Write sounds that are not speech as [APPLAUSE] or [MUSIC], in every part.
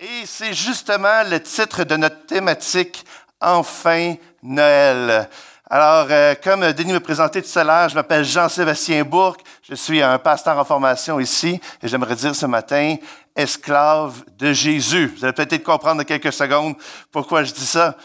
Et c'est justement le titre de notre thématique Enfin Noël. Alors, euh, comme Denis me présentait tout à l'heure, je m'appelle Jean-Sébastien Bourque. Je suis un pasteur en formation ici et j'aimerais dire ce matin, esclave de Jésus. Vous allez peut-être comprendre dans quelques secondes pourquoi je dis ça.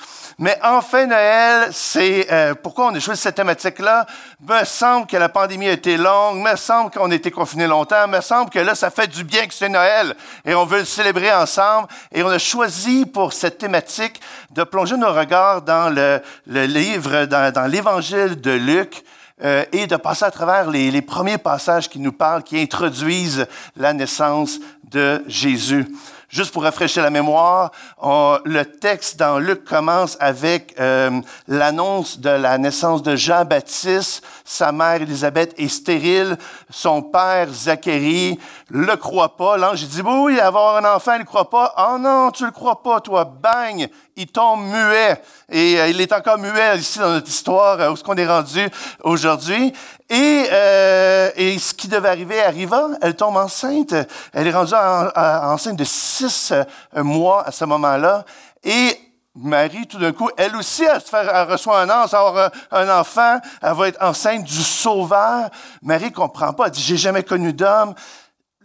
Mais enfin, Noël, c'est euh, pourquoi on a choisi cette thématique-là? Me semble que la pandémie a été longue, me semble qu'on a été confinés longtemps, me semble que là, ça fait du bien que c'est Noël et on veut le célébrer ensemble. Et on a choisi pour cette thématique de plonger nos regards dans le, livre, dans, l'évangile de Luc. Euh, et de passer à travers les premiers passages qui nous parlent, qui introduisent la naissance de Jésus. Juste pour rafraîchir la mémoire, le texte dans Luc commence avec euh, l'annonce de la naissance de Jean-Baptiste. Sa mère Élisabeth est stérile. Son père Zacharie le croit pas. L'ange dit, oui, avoir un enfant, il ne croit pas. Oh non, tu le crois pas, toi. Bang! Il tombe muet. Et euh, il est encore muet ici dans notre histoire, euh, où est-ce qu'on est rendu aujourd'hui. Et, euh, et, ce qui devait arriver arriva. Elle tombe enceinte. Elle est rendue enceinte de six mois à ce moment-là. Et Marie, tout d'un coup, elle aussi, elle, elle reçoit un ange, avoir un enfant, elle va être enceinte du Sauveur. Marie comprend pas, elle dit, j'ai jamais connu d'homme.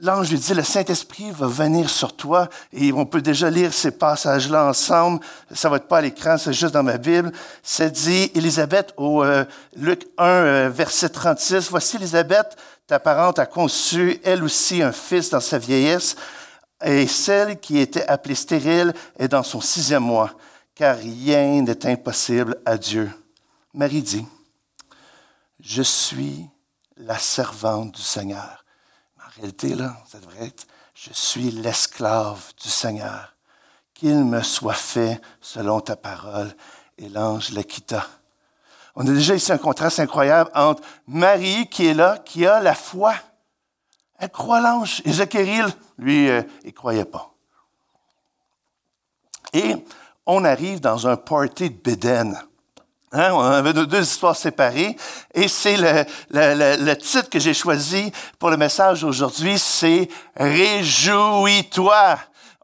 L'ange lui dit, le Saint-Esprit va venir sur toi et on peut déjà lire ces passages-là ensemble. Ça va être pas à l'écran, c'est juste dans ma Bible. C'est dit, Élisabeth, au euh, Luc 1, euh, verset 36, Voici Élisabeth, ta parente a conçu, elle aussi, un fils dans sa vieillesse, et celle qui était appelée stérile est dans son sixième mois, car rien n'est impossible à Dieu. Marie dit, Je suis la servante du Seigneur réalité, là, ça devrait être Je suis l'esclave du Seigneur. Qu'il me soit fait selon ta parole. Et l'ange la quitta. On a déjà ici un contraste incroyable entre Marie qui est là, qui a la foi. Elle croit l'ange. Et Zacharie, lui, euh, il ne croyait pas. Et on arrive dans un party de Béden. Hein, on avait deux histoires séparées. Et c'est le, le, le, titre que j'ai choisi pour le message aujourd'hui, c'est Réjouis-toi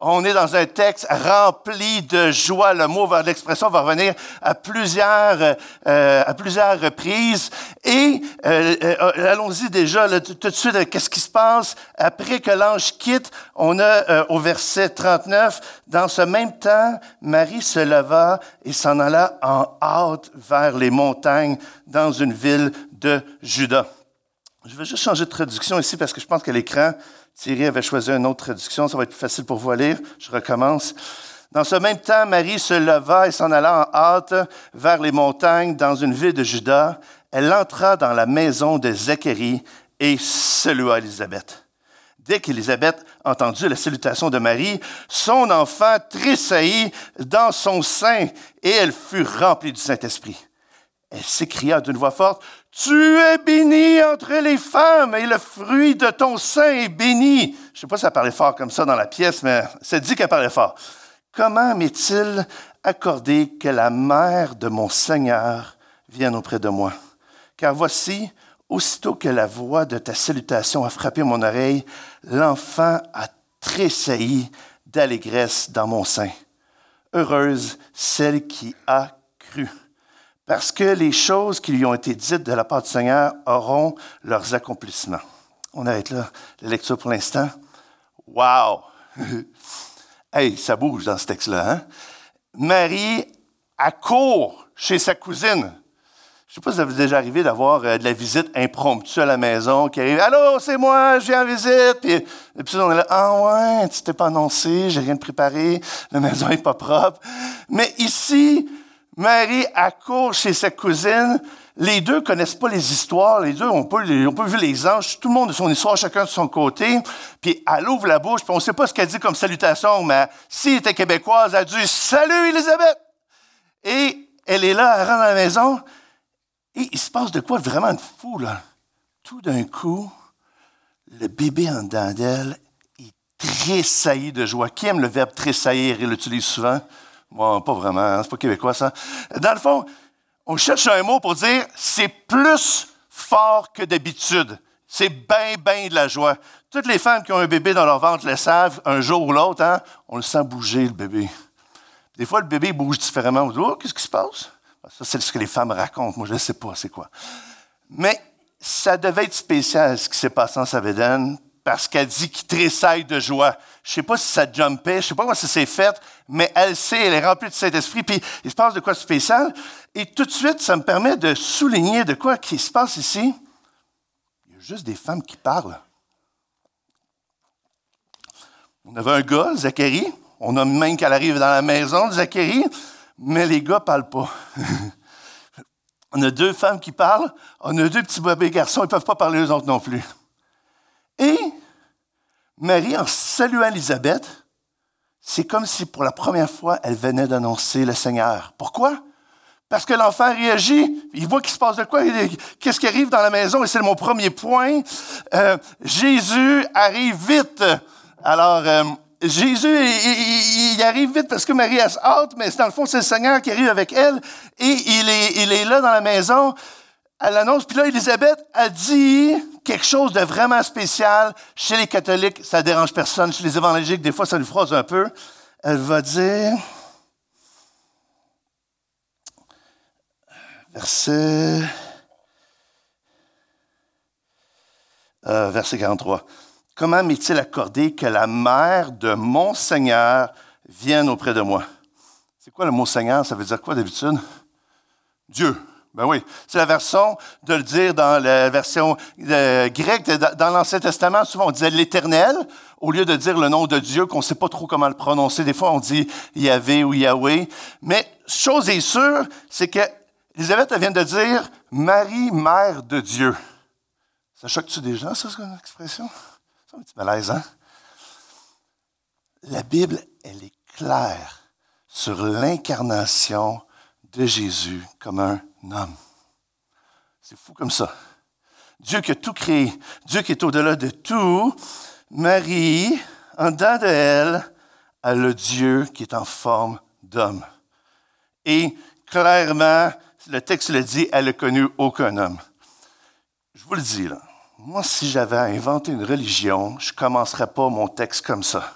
on est dans un texte rempli de joie. Le mot, l'expression va revenir à plusieurs, euh, à plusieurs reprises. Et euh, euh, allons-y déjà tout de suite. Qu'est-ce qui se passe? Après que l'ange quitte On a au verset 39. Dans ce même temps, Marie se leva et s'en alla en hâte vers les montagnes dans une ville de Juda. Je vais juste changer de traduction ici parce que je pense que l'écran Thierry avait choisi une autre traduction, ça va être plus facile pour vous lire. Je recommence. Dans ce même temps, Marie se leva et s'en alla en hâte vers les montagnes dans une ville de Juda. Elle entra dans la maison de Zacharie et salua Élisabeth. Dès qu'Élisabeth entendit la salutation de Marie, son enfant tressaillit dans son sein et elle fut remplie du Saint-Esprit. Elle s'écria d'une voix forte, Tu es bénie entre les femmes et le fruit de ton sein est béni. Je ne sais pas si ça parlait fort comme ça dans la pièce, mais c'est dit qu'elle parlait fort. Comment m'est-il accordé que la mère de mon Seigneur vienne auprès de moi? Car voici, aussitôt que la voix de ta salutation a frappé mon oreille, l'enfant a tressailli d'allégresse dans mon sein. Heureuse celle qui a cru parce que les choses qui lui ont été dites de la part du Seigneur auront leurs accomplissements. On arrête là la lecture pour l'instant. Wow! [LAUGHS] hey, ça bouge dans ce texte-là. Hein? Marie accourt chez sa cousine. Je ne sais pas si ça vous est déjà arrivé d'avoir euh, de la visite impromptue à la maison qui arrive. Allô, c'est moi, je viens en visite. Et puis on est là, ah ouais, tu t'es pas annoncé, j'ai rien de préparé, la maison est pas propre. Mais ici, Marie accourt chez sa cousine. Les deux connaissent pas les histoires. Les deux ont pas, vu les anges. Tout le monde a son histoire, chacun de son côté. Puis elle ouvre la bouche, puis on sait pas ce qu'elle dit comme salutation, mais s'il était québécoise, elle dit « Salut, Elisabeth! » Et elle est là, elle rentre dans la maison. Et il se passe de quoi vraiment de fou, là? Tout d'un coup, le bébé en dedans d'elle, il tressaillit de joie. Qui aime le verbe tressaillir? Il l'utilise souvent. Moi, pas vraiment, hein, c'est pas québécois ça. Dans le fond, on cherche un mot pour dire c'est plus fort que d'habitude. C'est bien, bien de la joie. Toutes les femmes qui ont un bébé dans leur ventre le savent, un jour ou l'autre, hein, on le sent bouger, le bébé. Des fois, le bébé bouge différemment. On dit, oh, qu'est-ce qui se passe? Ben, ça, c'est ce que les femmes racontent. Moi, je ne sais pas c'est quoi. Mais ça devait être spécial, ce qui s'est passé en Savéden, parce qu'elle dit qu'il tressaille de joie. Je sais pas si ça jumpait, je sais pas comment ça s'est fait, mais elle sait, elle est remplie de Saint-Esprit, puis il se passe de quoi spécial. Et tout de suite, ça me permet de souligner de quoi qui se passe ici. Il y a juste des femmes qui parlent. On avait un gars, Zacharie, on a même qu'elle arrive dans la maison de Zacharie, mais les gars parlent pas. [LAUGHS] on a deux femmes qui parlent, on a deux petits bébés garçons, ils peuvent pas parler eux autres non plus. Et Marie, en saluant Élisabeth, c'est comme si pour la première fois, elle venait d'annoncer le Seigneur. Pourquoi? Parce que l'enfant réagit, il voit qu'il se passe de quoi, qu'est-ce qui arrive dans la maison, et c'est mon premier point. Euh, Jésus arrive vite. Alors, euh, Jésus, il, arrive vite parce que Marie a hâte, mais dans le fond, c'est le Seigneur qui arrive avec elle et il est, là dans la maison. Elle annonce, puis là, Élisabeth a dit quelque chose de vraiment spécial. Chez les catholiques, ça dérange personne. Chez les évangéliques, des fois, ça nous froisse un peu. Elle va dire, verset, euh, verset 43. Comment m'est-il accordé que la mère de mon Seigneur vienne auprès de moi? C'est quoi le mot Seigneur? Ça veut dire quoi d'habitude? Dieu. Ben oui, c'est la version de le dire dans la version euh, grecque. Dans l'Ancien Testament, souvent on disait l'Éternel au lieu de dire le nom de Dieu qu'on ne sait pas trop comment le prononcer. Des fois, on dit Yahvé ou Yahweh. Mais chose est sûre, c'est que Elisabeth vient de dire Marie, mère de Dieu. Ça choque-tu des gens, ça, cette expression? C'est un petit malaise, hein? La Bible, elle est claire sur l'incarnation de Jésus comme un homme. C'est fou comme ça. Dieu qui a tout créé, Dieu qui est au-delà de tout, Marie, en dedans de elle, a le Dieu qui est en forme d'homme. Et clairement, le texte le dit, elle n'a connu aucun homme. Je vous le dis, là, moi, si j'avais inventé une religion, je ne commencerais pas mon texte comme ça.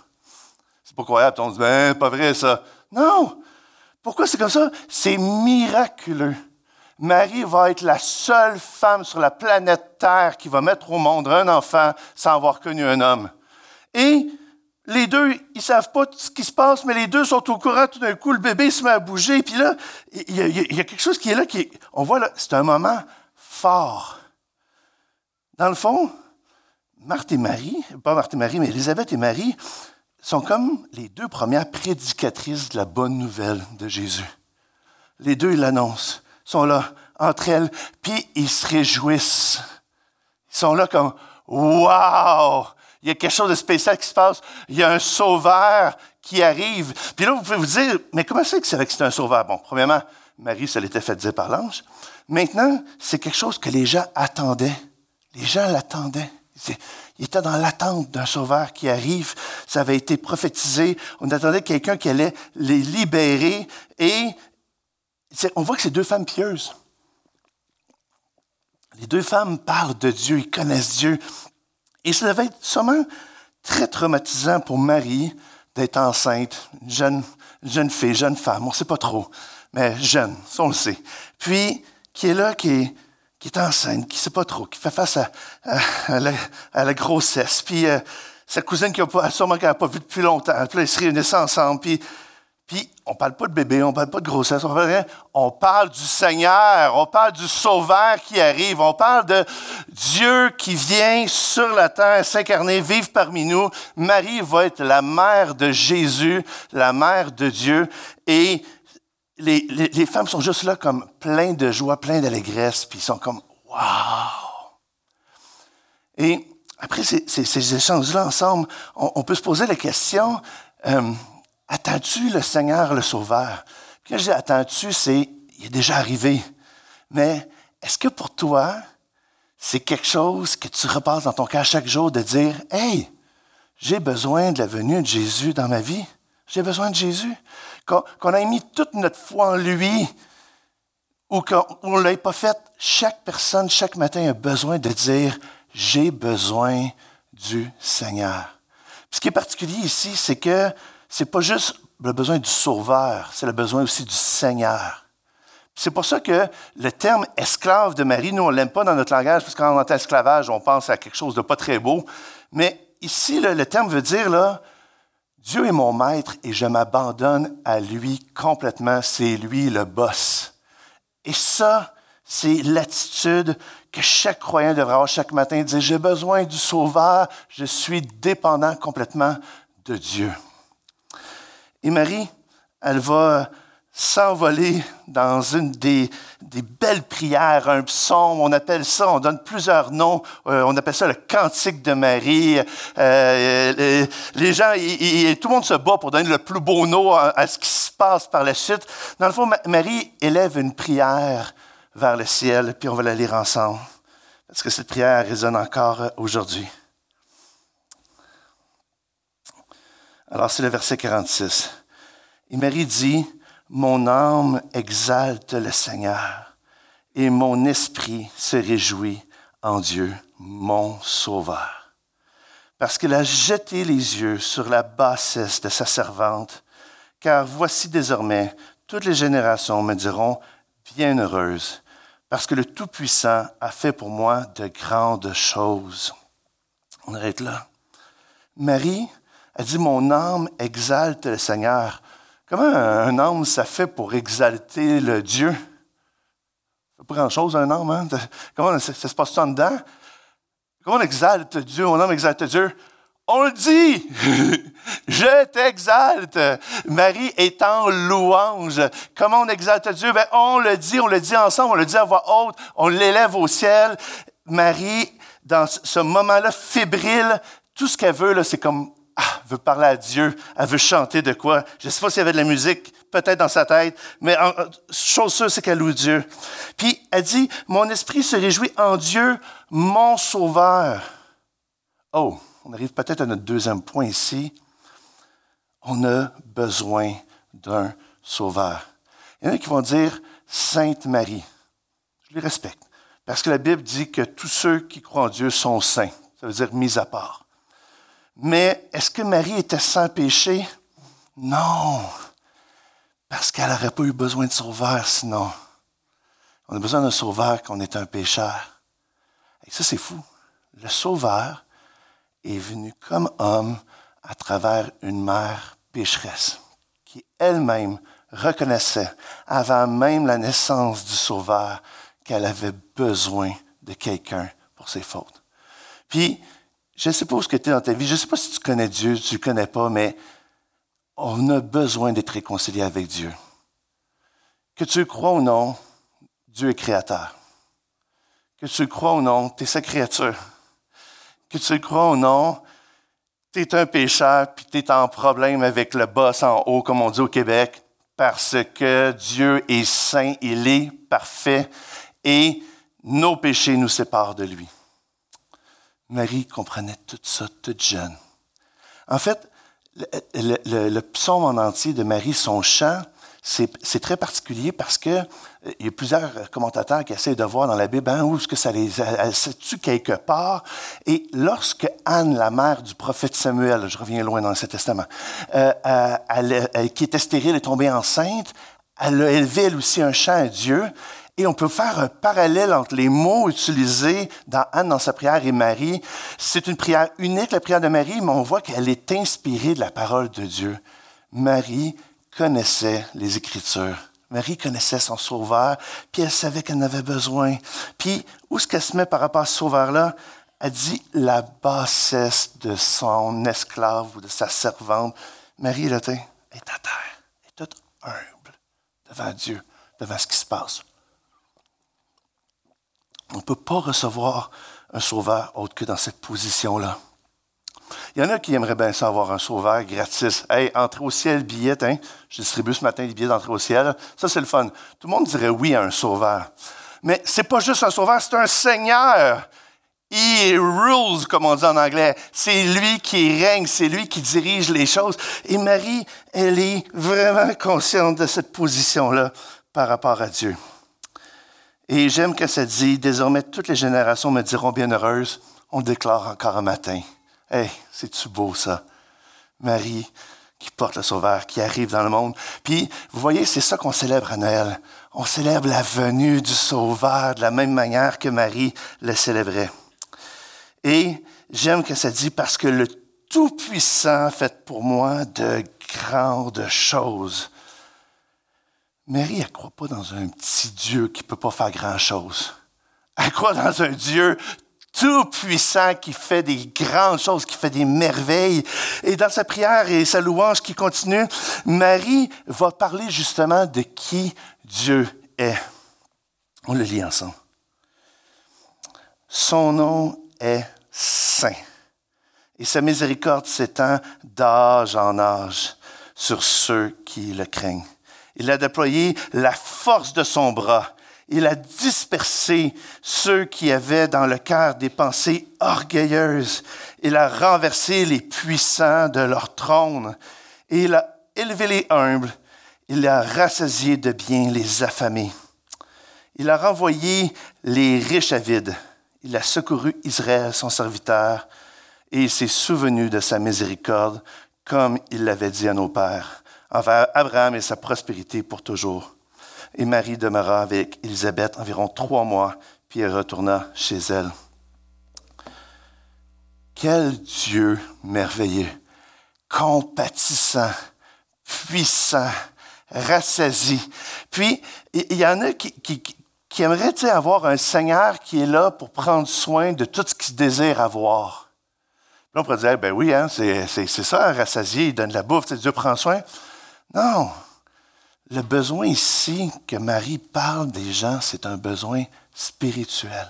C'est pas croyable, on dit, ben, pas vrai ça. Non! Pourquoi c'est comme ça? C'est miraculeux. Marie va être la seule femme sur la planète Terre qui va mettre au monde un enfant sans avoir connu un homme. Et les deux, ils savent pas ce qui se passe, mais les deux sont au courant. Tout d'un coup, le bébé se met à bouger. Puis là, il y, a, quelque chose qui est là. Qui on voit là, c'est un moment fort. Dans le fond, Marthe et Marie, pas Marthe et Marie, mais Élisabeth et Marie, sont comme les deux premières prédicatrices de la bonne nouvelle de Jésus. Les deux, ils l'annoncent, sont là entre elles, puis ils se réjouissent. Ils sont là comme Wow! Il y a quelque chose de spécial qui se passe. Il y a un sauveur qui arrive. Puis là, vous pouvez vous dire, mais comment c'est que c'est que c'est un sauveur? Bon, premièrement, Marie, ça l'était fait dire par l'ange. Maintenant, c'est quelque chose que les gens attendaient. Les gens l'attendaient. Il était dans l'attente d'un sauveur qui arrive. Ça avait été prophétisé. On attendait quelqu'un qui allait les libérer. Et on voit que c'est deux femmes pieuses. Les deux femmes parlent de Dieu, ils connaissent Dieu. Et ça devait être sûrement très traumatisant pour Marie d'être enceinte, une jeune, jeune fille, jeune femme, on ne sait pas trop, mais jeune, ça on le sait. Puis, qui est là, qui est, qui est enceinte, qui ne sait pas trop, qui fait face à, la, grossesse. Puis euh, sa cousine qui a sûrement qu'elle n'a pas vu depuis longtemps. Puis là, ils se réunissent ensemble. Puis on ne parle pas de bébé, on ne parle pas de grossesse, on parle, on parle du Seigneur, on parle du Sauveur qui arrive, on parle de Dieu qui vient sur la terre s'incarner, vivre parmi nous. Marie va être la mère de Jésus, la mère de Dieu. Et les, femmes sont juste là comme pleines de joie, pleines d'allégresse, puis ils sont comme Wow! Et après ces, échanges-là ensemble, on, peut se poser la question euh, Attends-tu le Seigneur, le Sauveur? Puis quand je dis attends-tu, c'est il est déjà arrivé. Mais est-ce que pour toi, c'est quelque chose que tu repasses dans ton cœur chaque jour de dire Hey, j'ai besoin de la venue de Jésus dans ma vie? J'ai besoin de Jésus qu'on a mis toute notre foi en lui, ou qu'on ne l'ait pas fait, chaque personne, chaque matin a besoin de dire, j'ai besoin du Seigneur. Ce qui est particulier ici, c'est que c'est pas juste le besoin du sauveur, c'est le besoin aussi du Seigneur. C'est pour ça que le terme esclave de Marie, nous, on l'aime pas dans notre langage, parce que quand on esclavage, on pense à quelque chose de pas très beau. Mais ici, le terme veut dire, là, Dieu est mon maître et je m'abandonne à lui complètement. C'est lui le boss. Et ça, c'est l'attitude que chaque croyant devrait avoir chaque matin, dire, j'ai besoin du Sauveur, je suis dépendant complètement de Dieu. Et Marie, elle va s'envoler dans une des, belles prières, un psaume, on appelle ça, on donne plusieurs noms, euh, on appelle ça le cantique de Marie. Euh, les, gens, tout le monde se bat pour donner le plus beau nom à, ce qui se passe par la suite. Dans le fond, Marie élève une prière vers le ciel, puis on va la lire ensemble, parce que cette prière résonne encore aujourd'hui. Alors c'est le verset 46. Et Marie dit, mon âme exalte le Seigneur et mon esprit se réjouit en Dieu, mon Sauveur. Parce qu'il a jeté les yeux sur la bassesse de sa servante, car voici désormais toutes les générations me diront bienheureuse, parce que le Tout-Puissant a fait pour moi de grandes choses. On arrête là. Marie a dit, mon âme exalte le Seigneur. Comment un âme, ça fait pour exalter le Dieu? Ça pas grand-chose, un âme. Hein? Comment ça, se passe en dedans? Comment on exalte Dieu? Mon âme exalte Dieu. On le dit, [LAUGHS] je t'exalte. Marie est en louange. Comment on exalte Dieu? Ben, on le dit, on le dit ensemble, on le dit à voix haute, on l'élève au ciel. Marie, dans ce moment-là, fébrile, tout ce qu'elle veut, c'est comme ah, veut parler à Dieu, elle veut chanter de quoi? Je ne sais pas s'il y avait de la musique, peut-être dans sa tête, mais chose sûre, c'est qu'elle loue Dieu. Puis elle dit, mon esprit se réjouit en Dieu, mon sauveur. Oh, on arrive peut-être à notre deuxième point ici. On a besoin d'un sauveur. Il y en a qui vont dire Sainte Marie. Je les respecte. Parce que la Bible dit que tous ceux qui croient en Dieu sont saints. Ça veut dire mis à part. Mais est-ce que Marie était sans péché? Non, parce qu'elle n'aurait pas eu besoin de sauveur sinon. On a besoin d'un sauveur quand on est un pécheur. Et ça, c'est fou. Le sauveur est venu comme homme à travers une mère pécheresse qui elle-même reconnaissait, avant même la naissance du sauveur, qu'elle avait besoin de quelqu'un pour ses fautes. Puis, je ne sais pas où ce que tu es dans ta vie. Je ne sais pas si tu connais Dieu, tu ne le connais pas, mais on a besoin d'être réconcilié avec Dieu. Que tu crois ou non, Dieu est créateur. Que tu crois ou non, tu es sa créature. Que tu crois ou non, tu es un pécheur, puis tu es en problème avec le boss en haut, comme on dit au Québec, parce que Dieu est saint, il est parfait, et nos péchés nous séparent de lui. Marie comprenait tout ça toute jeune. En fait, le, psaume en entier de Marie, son chant, c'est très particulier parce que euh, il y a plusieurs commentateurs qui essaient de voir dans la Bible hein, où est-ce que ça les elle, se tue quelque part. Et lorsque Anne, la mère du prophète Samuel, je reviens loin dans l'Ancien Testament, euh, euh, qui était stérile et tombée enceinte, elle a élevé elle aussi un chant à Dieu. Et on peut faire un parallèle entre les mots utilisés dans Anne dans sa prière et Marie. C'est une prière unique, la prière de Marie, mais on voit qu'elle est inspirée de la parole de Dieu. Marie connaissait les Écritures. Marie connaissait son sauveur, puis elle savait qu'elle en avait besoin. Puis, où est-ce qu'elle se met par rapport à ce sauveur-là? Elle dit la bassesse de son esclave ou de sa servante. Marie, elle est à terre, elle est toute humble devant Dieu, devant ce qui se passe. On ne peut pas recevoir un sauveur autre que dans cette position-là. Il y en a qui aimeraient bien savoir un sauveur gratis. Hey, entrer au ciel, billet, hein? Je distribue ce matin des billets d'entrée au ciel. Ça, c'est le fun. Tout le monde dirait oui à un sauveur. Mais c'est pas juste un sauveur, c'est un seigneur. He rules, comme on dit en anglais. C'est lui qui règne, c'est lui qui dirige les choses. Et Marie, elle est vraiment consciente de cette position-là par rapport à Dieu. Et j'aime que ça dit, désormais toutes les générations me diront bienheureuses, on déclare encore un matin, Hey, c'est-tu beau ça? Marie qui porte le Sauveur, qui arrive dans le monde. Puis, vous voyez, c'est ça qu'on célèbre à Noël. On célèbre la venue du Sauveur de la même manière que Marie le célébrait. Et j'aime que ça dit parce que le Tout-Puissant fait pour moi de grandes choses. Marie, elle ne croit pas dans un petit Dieu qui ne peut pas faire grand-chose. Elle croit dans un Dieu tout-puissant qui fait des grandes choses, qui fait des merveilles. Et dans sa prière et sa louange qui continue, Marie va parler justement de qui Dieu est. On le lit ensemble. Son nom est saint et sa miséricorde s'étend d'âge en âge sur ceux qui le craignent. Il a déployé la force de son bras. Il a dispersé ceux qui avaient dans le cœur des pensées orgueilleuses. Il a renversé les puissants de leur trône. Et il a élevé les humbles. Il a rassasié de bien les affamés. Il a renvoyé les riches à vide. Il a secouru Israël, son serviteur, et il s'est souvenu de sa miséricorde, comme il l'avait dit à nos pères envers Abraham et sa prospérité pour toujours. Et Marie demeura avec Élisabeth environ trois mois, puis elle retourna chez elle. Quel Dieu merveilleux, compatissant, puissant, rassasi. Puis, il y en a qui, qui, aimeraient avoir un Seigneur qui est là pour prendre soin de tout ce qu'ils désirent avoir. Puis on pourrait dire, ben oui, hein, c'est ça, rassasié, il donne la bouffe, Dieu prend soin. Non. Le besoin ici que Marie parle des gens, c'est un besoin spirituel.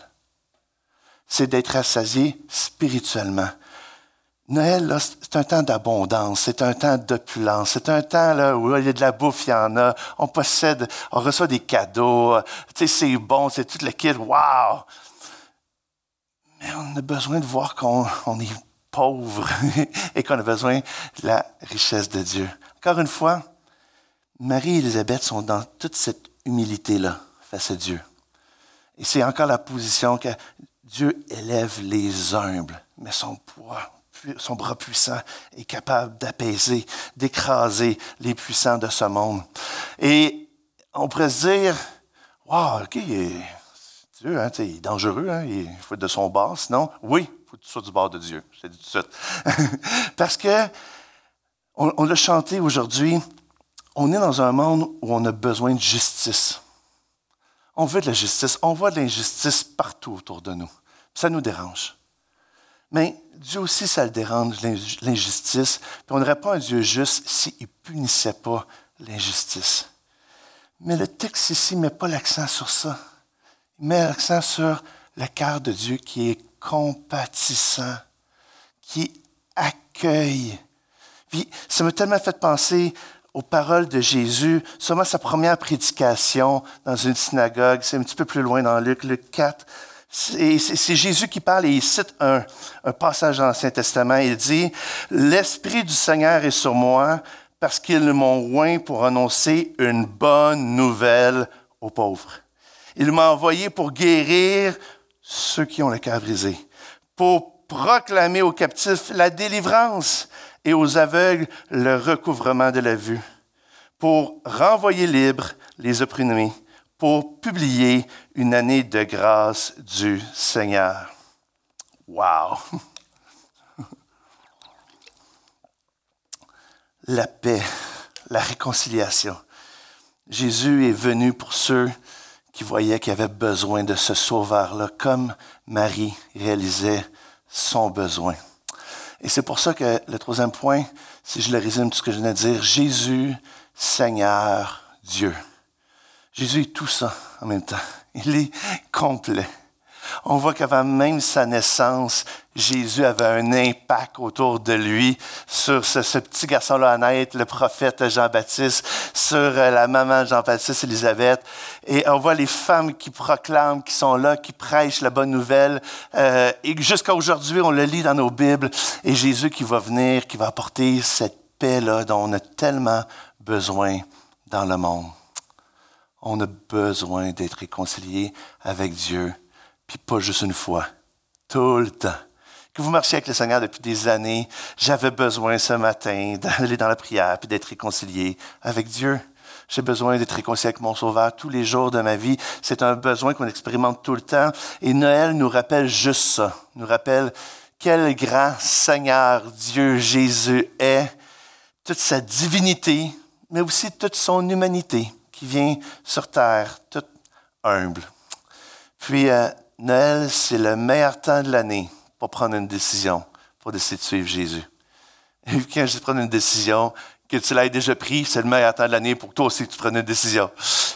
C'est d'être rassasié spirituellement. Noël, c'est un temps d'abondance, c'est un temps d'opulence, c'est un temps où il y a de la bouffe, il y en a, on possède, on reçoit des cadeaux, tu sais, c'est bon, c'est tout le kit, wow! Mais on a besoin de voir qu'on est pauvre [LAUGHS] et qu'on a besoin de la richesse de Dieu. Encore une fois, Marie et Élisabeth sont dans toute cette humilité-là face à Dieu. Et c'est encore la position que Dieu élève les humbles, mais son poids, son bras puissant est capable d'apaiser, d'écraser les puissants de ce monde. Et on pourrait se dire, wow, OK, Dieu, hein, il est dangereux, hein, il faut être de son bord, sinon, oui, il faut que tu sois du bord de Dieu, je te dis tout de suite. [LAUGHS] Parce que, on, l'a chanté aujourd'hui, on est dans un monde où on a besoin de justice. On veut de la justice. On voit de l'injustice partout autour de nous. Ça nous dérange. Mais Dieu aussi, ça le dérange, l'injustice. On n'aurait pas un Dieu juste s'il ne punissait pas l'injustice. Mais le texte ici ne met pas l'accent sur ça. Il met l'accent sur le cœur de Dieu qui est compatissant, qui accueille. Puis ça m'a tellement fait penser aux paroles de Jésus, sûrement sa première prédication dans une synagogue, c'est un petit peu plus loin dans Luc, Luc 4. C'est Jésus qui parle et il cite un, passage dans l'Ancien Testament. Il dit, L'Esprit du Seigneur est sur moi parce qu'ils m'ont oint pour annoncer une bonne nouvelle aux pauvres. Il m'a envoyé pour guérir ceux qui ont le cœur brisé, proclamer aux captifs la délivrance et aux aveugles le recouvrement de la vue, pour renvoyer libres les opprimés, pour publier une année de grâce du Seigneur. Wow! [LAUGHS] La paix, la réconciliation. Jésus est venu pour ceux qui voyaient qu'il avait besoin de ce sauveur-là, comme Marie réalisait son besoin. Et c'est pour ça que le troisième point, si je le résume tout ce que je viens de dire, Jésus, Seigneur, Dieu. Jésus est tout ça en même temps. Il est complet. On voit qu'avant même sa naissance, Jésus avait un impact autour de lui sur ce, petit garçon-là à naître, le prophète Jean-Baptiste, sur euh, la maman Jean-Baptiste, Élisabeth. Et on voit les femmes qui proclament, qui sont là, qui prêchent la bonne nouvelle. Euh, et jusqu'à aujourd'hui, on le lit dans nos Bibles. Et Jésus qui va venir, qui va apporter cette paix-là dont on a tellement besoin dans le monde. On a besoin d'être réconcilié avec Dieu puis pas juste une fois, tout le temps. que vous marchiez avec le Seigneur depuis des années, j'avais besoin ce matin [LAUGHS] d'aller dans la prière puis d'être réconcilié avec Dieu. J'ai besoin d'être réconcilié avec mon Sauveur tous les jours de ma vie. C'est un besoin qu'on expérimente tout le temps. Et Noël nous rappelle juste ça. Nous rappelle quel grand Seigneur Dieu Jésus est, toute sa divinité, mais aussi toute son humanité qui vient sur terre, toute humble. Puis, euh, Noël, c'est le meilleur temps de l'année pour prendre une décision, pour décider de suivre Jésus. Et quand je dis prendre une décision, que tu l'aies déjà pris, c'est le meilleur temps de l'année pour que toi aussi tu prennes une décision.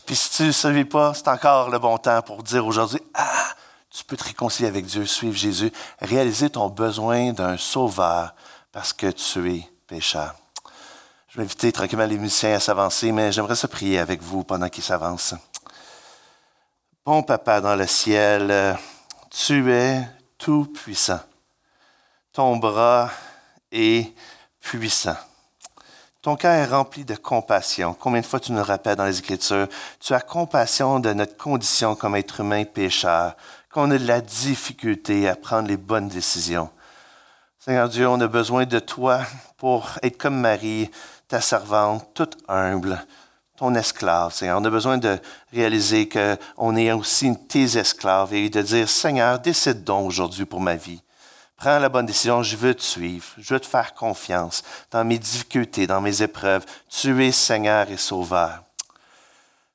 Puis si tu ne savais pas, c'est encore le bon temps pour dire aujourd'hui, ah, tu peux te réconcilier avec Dieu, suivre Jésus, réaliser ton besoin d'un sauveur parce que tu es pécheur. Je vais inviter tranquillement les musiciens à s'avancer, mais j'aimerais se prier avec vous pendant qu'ils s'avancent. Bon Papa dans le ciel, tu es tout puissant. Ton bras est puissant. Ton cœur est rempli de compassion. Combien de fois tu nous rappelles dans les Écritures, tu as compassion de notre condition comme être humain pécheur, qu'on a de la difficulté à prendre les bonnes décisions. Seigneur Dieu, on a besoin de toi pour être comme Marie, ta servante, toute humble, ton esclave. Seigneur, on a besoin de réaliser qu'on est aussi tes esclaves et de dire, Seigneur, décide donc aujourd'hui pour ma vie. Prends la bonne décision, je veux te suivre, je veux te faire confiance dans mes difficultés, dans mes épreuves. Tu es Seigneur et Sauveur.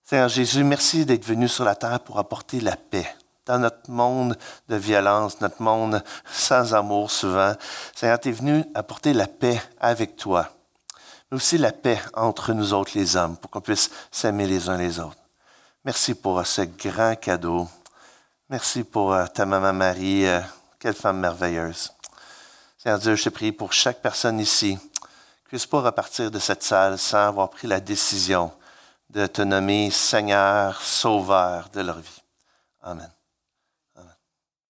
Seigneur Jésus, merci d'être venu sur la terre pour apporter la paix dans notre monde de violence, notre monde sans amour souvent. Seigneur, tu es venu apporter la paix avec toi mais aussi la paix entre nous autres les hommes, pour qu'on puisse s'aimer les uns les autres. Merci pour ce grand cadeau. Merci pour euh, ta maman Marie. Euh, quelle femme merveilleuse. Seigneur Dieu, je te prie pour chaque personne ici qui puisse pas repartir de cette salle sans avoir pris la décision de te nommer Seigneur, Sauveur de leur vie. Amen.